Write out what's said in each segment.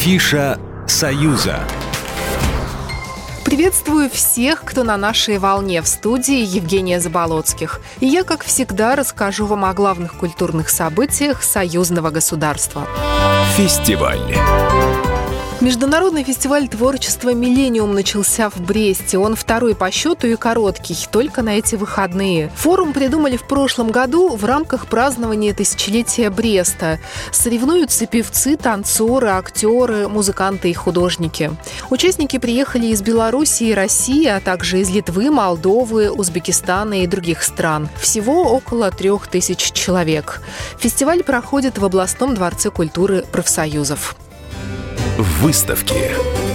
Афиша «Союза». Приветствую всех, кто на нашей волне в студии Евгения Заболоцких. И я, как всегда, расскажу вам о главных культурных событиях союзного государства. Фестиваль. Международный фестиваль творчества «Миллениум» начался в Бресте. Он второй по счету и короткий, только на эти выходные. Форум придумали в прошлом году в рамках празднования тысячелетия Бреста. Соревнуются певцы, танцоры, актеры, музыканты и художники. Участники приехали из Беларуси и России, а также из Литвы, Молдовы, Узбекистана и других стран. Всего около трех тысяч человек. Фестиваль проходит в областном дворце культуры профсоюзов. Выставки.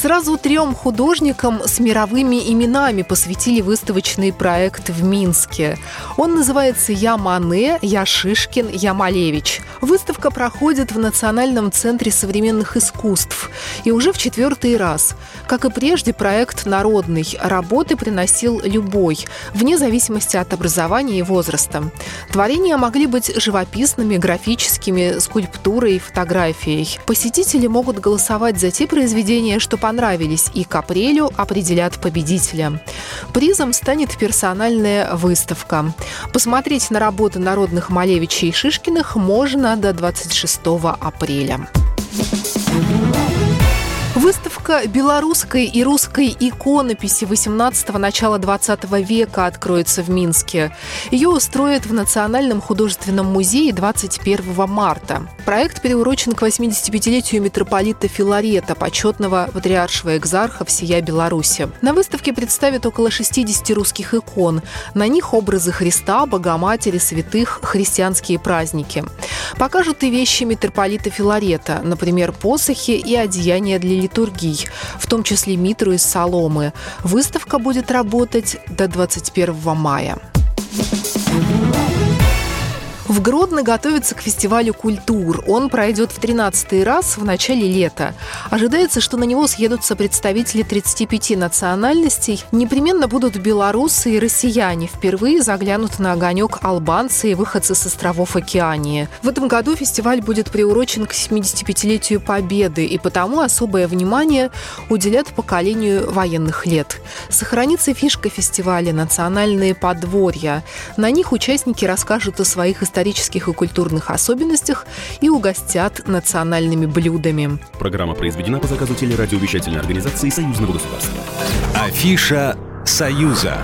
Сразу трем художникам с мировыми именами посвятили выставочный проект в Минске. Он называется «Я Мане», «Я Шишкин», «Я Малевич». Выставка проходит в Национальном центре современных искусств. И уже в четвертый раз. Как и прежде, проект народный. Работы приносил любой, вне зависимости от образования и возраста. Творения могли быть живописными, графическими, скульптурой, фотографией. Посетители могут голосовать за те произведения, что понравились понравились и к апрелю определят победителя. Призом станет персональная выставка. Посмотреть на работы народных Малевичей и Шишкиных можно до 26 апреля. Выставка белорусской и русской иконописи 18-го начала 20 века откроется в Минске. Ее устроят в Национальном художественном музее 21 марта. Проект переурочен к 85-летию митрополита Филарета, почетного патриаршего экзарха всея Беларуси. На выставке представят около 60 русских икон. На них образы Христа, Богоматери, святых, христианские праздники. Покажут и вещи митрополита Филарета, например, посохи и одеяния для литургии литургий, в том числе митру из соломы. Выставка будет работать до 21 мая. В Гродно готовится к фестивалю культур. Он пройдет в 13 раз в начале лета. Ожидается, что на него съедутся представители 35 национальностей. Непременно будут белорусы и россияне. Впервые заглянут на огонек албанцы и выходцы с островов Океании. В этом году фестиваль будет приурочен к 75-летию Победы, и потому особое внимание уделят поколению военных лет. Сохранится фишка фестиваля «Национальные подворья». На них участники расскажут о своих исторических исторических и культурных особенностях и угостят национальными блюдами. Программа произведена по заказу телерадиовещательной организации Союзного государства. Афиша «Союза».